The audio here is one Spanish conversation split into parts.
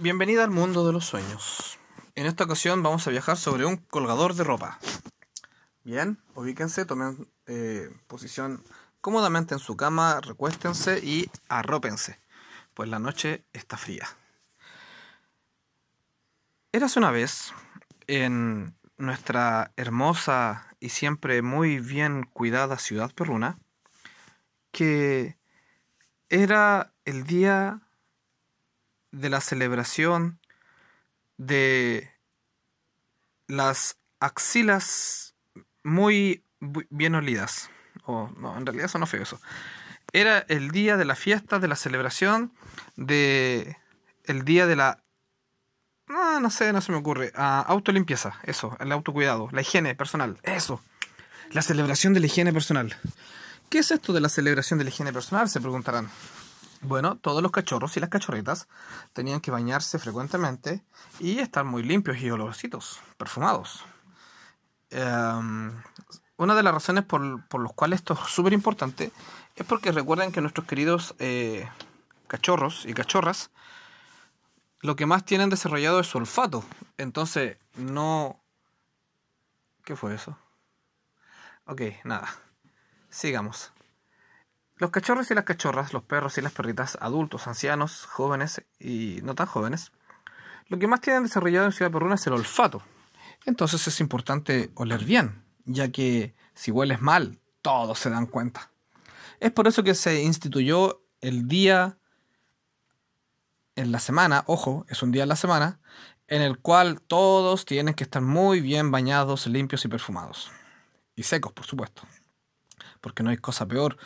Bienvenida al mundo de los sueños. En esta ocasión vamos a viajar sobre un colgador de ropa. Bien, ubíquense, tomen eh, posición cómodamente en su cama, recuéstense y arrópense, pues la noche está fría. Érase una vez en nuestra hermosa y siempre muy bien cuidada ciudad perruna que era el día de la celebración de las axilas muy bien olidas. O no, en realidad eso no fue eso. Era el día de la fiesta, de la celebración, de el día de la... No, no sé, no se me ocurre. Ah, autolimpieza, eso, el autocuidado, la higiene personal, eso. La celebración de la higiene personal. ¿Qué es esto de la celebración de la higiene personal? Se preguntarán. Bueno, todos los cachorros y las cachorritas tenían que bañarse frecuentemente y estar muy limpios y olorositos, perfumados. Em, una de las razones por, por las cuales esto es súper importante es porque recuerden que nuestros queridos eh, cachorros y cachorras lo que más tienen desarrollado es su olfato. Entonces, no... ¿Qué fue eso? Ok, nada. Sigamos. Los cachorros y las cachorras, los perros y las perritas, adultos, ancianos, jóvenes y no tan jóvenes, lo que más tienen desarrollado en Ciudad Perruna es el olfato. Entonces es importante oler bien, ya que si hueles mal, todos se dan cuenta. Es por eso que se instituyó el día en la semana, ojo, es un día en la semana, en el cual todos tienen que estar muy bien bañados, limpios y perfumados. Y secos, por supuesto. Porque no hay cosa peor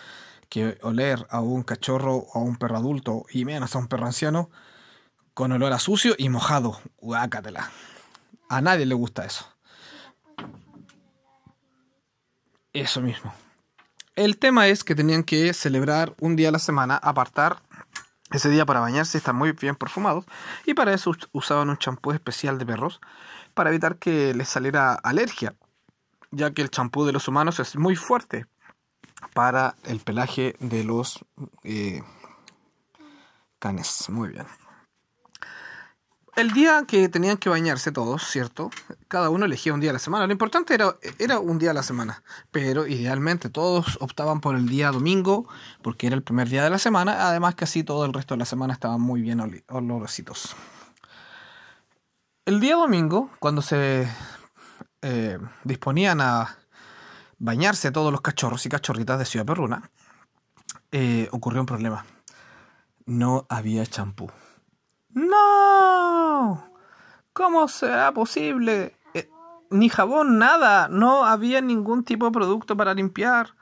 que oler a un cachorro o a un perro adulto y menos a un perro anciano con olor a sucio y mojado. Guácatela. A nadie le gusta eso. Eso mismo. El tema es que tenían que celebrar un día a la semana, apartar ese día para bañarse y estar muy bien perfumados. Y para eso usaban un champú especial de perros para evitar que les saliera alergia, ya que el champú de los humanos es muy fuerte para el pelaje de los eh, canes. Muy bien. El día que tenían que bañarse todos, ¿cierto? Cada uno elegía un día a la semana. Lo importante era, era un día a la semana. Pero idealmente todos optaban por el día domingo, porque era el primer día de la semana. Además que así todo el resto de la semana estaban muy bien olorositos. El día domingo, cuando se eh, disponían a bañarse todos los cachorros y cachorritas de Ciudad Perruna, eh, ocurrió un problema. No había champú. ¡No! ¿Cómo será posible? Eh, ni jabón, nada. No había ningún tipo de producto para limpiar.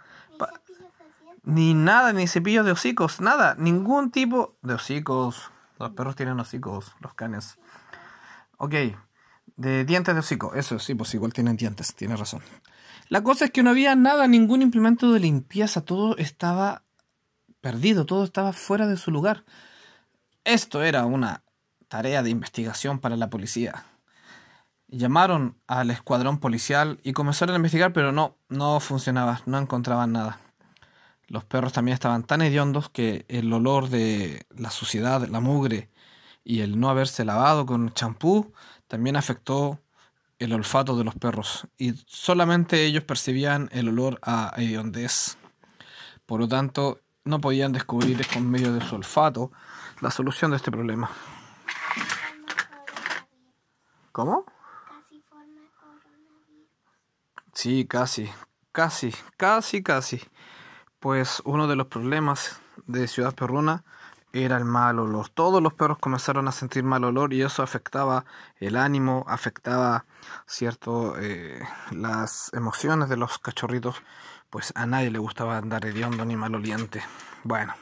ni nada, ni cepillos de hocicos, nada. Ningún tipo de hocicos. Los perros tienen hocicos, los canes. Ok, de dientes de hocico. Eso sí, pues igual tienen dientes, tiene razón. La cosa es que no había nada, ningún implemento de limpieza, todo estaba perdido, todo estaba fuera de su lugar. Esto era una tarea de investigación para la policía. Llamaron al escuadrón policial y comenzaron a investigar, pero no, no funcionaba, no encontraban nada. Los perros también estaban tan hediondos que el olor de la suciedad, la mugre y el no haberse lavado con champú también afectó el olfato de los perros y solamente ellos percibían el olor a hediondez. Por lo tanto, no podían descubrir con medio de su olfato la solución de este problema. ¿Cómo? Sí, casi, casi, casi, casi. Pues uno de los problemas de Ciudad Perruna era el mal olor. Todos los perros comenzaron a sentir mal olor y eso afectaba el ánimo, afectaba cierto eh, las emociones de los cachorritos. Pues a nadie le gustaba andar hediondo ni maloliente. Bueno,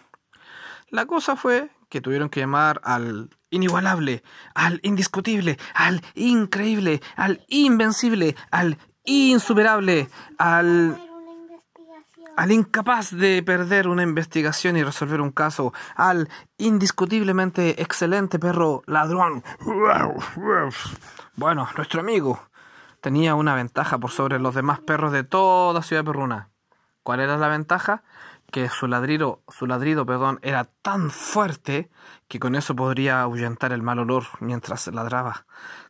la cosa fue que tuvieron que llamar al inigualable, al indiscutible, al increíble, al invencible, al insuperable, al al incapaz de perder una investigación y resolver un caso, al indiscutiblemente excelente perro ladrón. Bueno, nuestro amigo tenía una ventaja por sobre los demás perros de toda Ciudad Perruna. ¿Cuál era la ventaja? que su ladrido, su ladrido, perdón, era tan fuerte que con eso podría ahuyentar el mal olor mientras ladraba.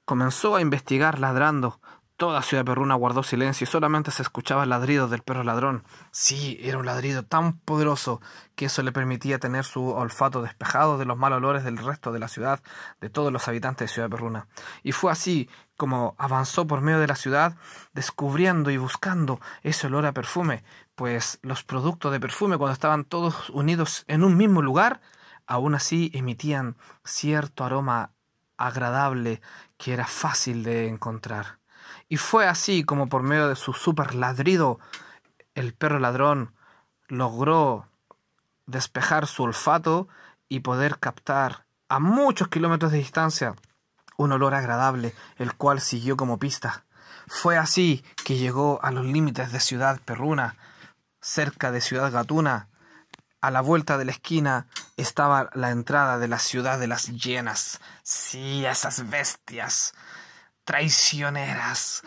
Comenzó a investigar ladrando. Toda Ciudad Perruna guardó silencio y solamente se escuchaba el ladrido del perro ladrón. Sí, era un ladrido tan poderoso que eso le permitía tener su olfato despejado de los mal olores del resto de la ciudad, de todos los habitantes de Ciudad Perruna. Y fue así como avanzó por medio de la ciudad, descubriendo y buscando ese olor a perfume, pues los productos de perfume cuando estaban todos unidos en un mismo lugar, aún así emitían cierto aroma agradable que era fácil de encontrar. Y fue así como por medio de su super ladrido, el perro ladrón logró despejar su olfato y poder captar a muchos kilómetros de distancia un olor agradable, el cual siguió como pista. Fue así que llegó a los límites de Ciudad Perruna, cerca de Ciudad Gatuna. A la vuelta de la esquina estaba la entrada de la ciudad de las llenas. Sí, esas bestias traicioneras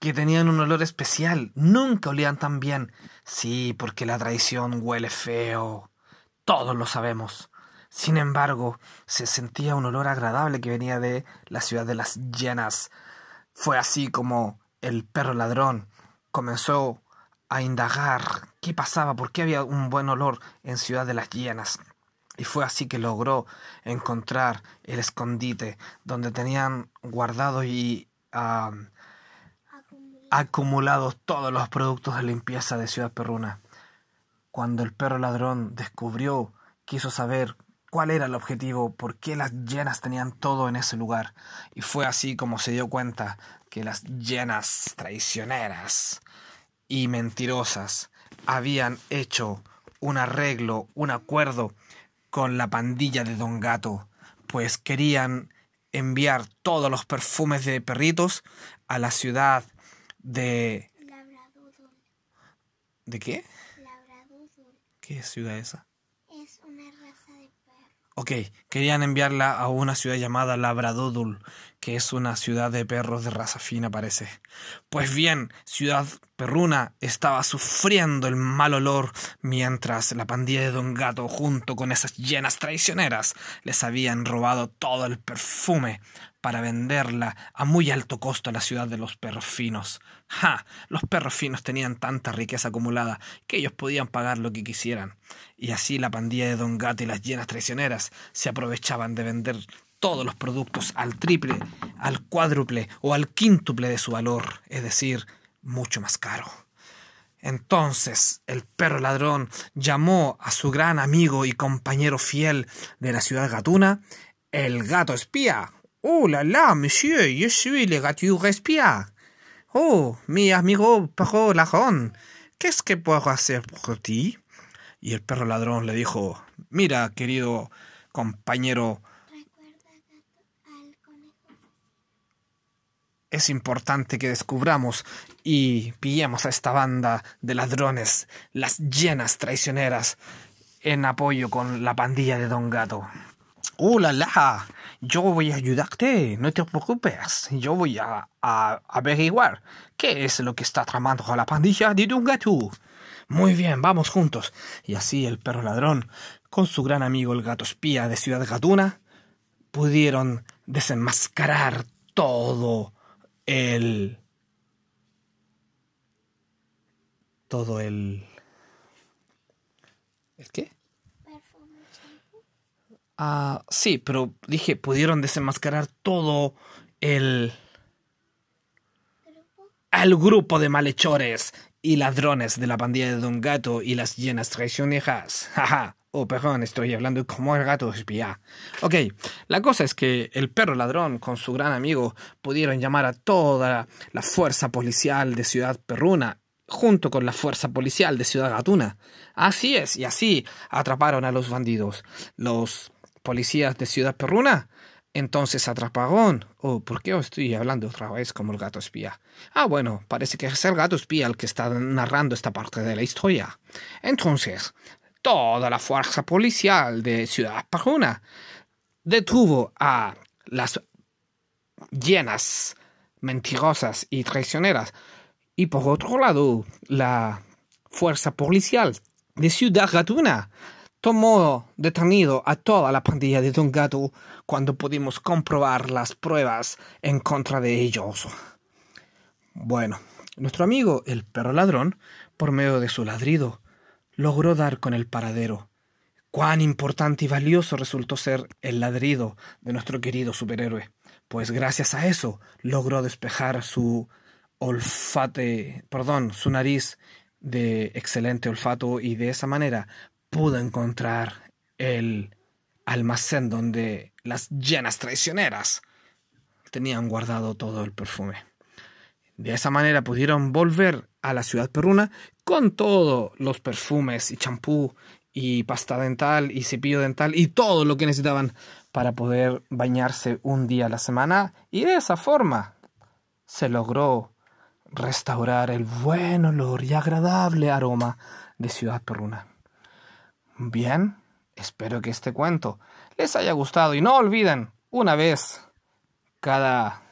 que tenían un olor especial. Nunca olían tan bien. Sí, porque la traición huele feo. Todos lo sabemos. Sin embargo, se sentía un olor agradable que venía de la ciudad de las llenas. Fue así como el perro ladrón comenzó a indagar qué pasaba, por qué había un buen olor en Ciudad de las Llenas. Y fue así que logró encontrar el escondite donde tenían guardado y acumulados todos los productos de limpieza de Ciudad Perruna. Cuando el perro ladrón descubrió, quiso saber cuál era el objetivo, por qué las llenas tenían todo en ese lugar. Y fue así como se dio cuenta que las llenas traicioneras y mentirosas habían hecho un arreglo, un acuerdo con la pandilla de Don Gato, pues querían enviar todos los perfumes de perritos a la ciudad de... ¿De qué? ¿Qué ciudad esa? Ok, querían enviarla a una ciudad llamada Labradodul, que es una ciudad de perros de raza fina, parece. Pues bien, Ciudad Perruna estaba sufriendo el mal olor mientras la pandilla de Don Gato, junto con esas llenas traicioneras, les habían robado todo el perfume para venderla a muy alto costo a la ciudad de los perros finos. ¡Ja! Los perros finos tenían tanta riqueza acumulada que ellos podían pagar lo que quisieran. Y así la pandilla de Don Gato y las llenas traicioneras se aprovechaban de vender todos los productos al triple, al cuádruple o al quíntuple de su valor, es decir, mucho más caro. Entonces el perro ladrón llamó a su gran amigo y compañero fiel de la ciudad gatuna, el gato espía, Oh la la, monsieur, je suis le gâteau respia. Oh, mi amigo perro ladrón, ¿qué es que puedo hacer por ti? Y el perro ladrón le dijo, mira, querido compañero, es importante que descubramos y pillemos a esta banda de ladrones, las llenas traicioneras, en apoyo con la pandilla de Don Gato. ¡Oh, la, la! Yo voy a ayudarte, no te preocupes. Yo voy a, a, averiguar qué es lo que está tramando la pandilla de Gato. Muy bien, vamos juntos. Y así el perro ladrón, con su gran amigo el gato espía de Ciudad Gatuna, pudieron desenmascarar todo el... todo el... ¿El qué? Ah, sí, pero dije, pudieron desenmascarar todo el... el grupo de malhechores y ladrones de la pandilla de Don Gato y las llenas traicioneras. Jaja. Oh, perdón, estoy hablando como el gato espía. Ok, la cosa es que el perro ladrón con su gran amigo pudieron llamar a toda la fuerza policial de Ciudad Perruna junto con la fuerza policial de Ciudad Gatuna. Así es, y así atraparon a los bandidos. Los policías de Ciudad Perruna. Entonces atraparon. Oh, ¿por qué estoy hablando otra vez como el gato espía? Ah, bueno, parece que es el gato espía el que está narrando esta parte de la historia. Entonces, toda la fuerza policial de Ciudad Perruna detuvo a las llenas mentirosas y traicioneras. Y por otro lado, la fuerza policial de Ciudad Gatuna tomó detenido a toda la pandilla de Don Gato cuando pudimos comprobar las pruebas en contra de ellos. Bueno, nuestro amigo el perro ladrón, por medio de su ladrido, logró dar con el paradero. Cuán importante y valioso resultó ser el ladrido de nuestro querido superhéroe, pues gracias a eso logró despejar su olfate, perdón, su nariz de excelente olfato y de esa manera pudo encontrar el almacén donde las llenas traicioneras tenían guardado todo el perfume. De esa manera pudieron volver a la ciudad perruna con todos los perfumes y champú y pasta dental y cepillo dental y todo lo que necesitaban para poder bañarse un día a la semana y de esa forma se logró restaurar el buen olor y agradable aroma de Ciudad Perruna. Bien, espero que este cuento les haya gustado y no olviden, una vez cada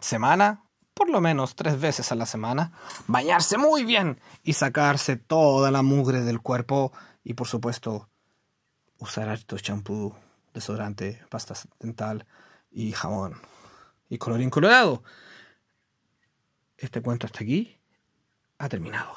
semana, por lo menos tres veces a la semana, bañarse muy bien y sacarse toda la mugre del cuerpo y por supuesto usar harto champú, desodorante, pasta dental y jabón y colorín colorado. Este cuento hasta aquí ha terminado.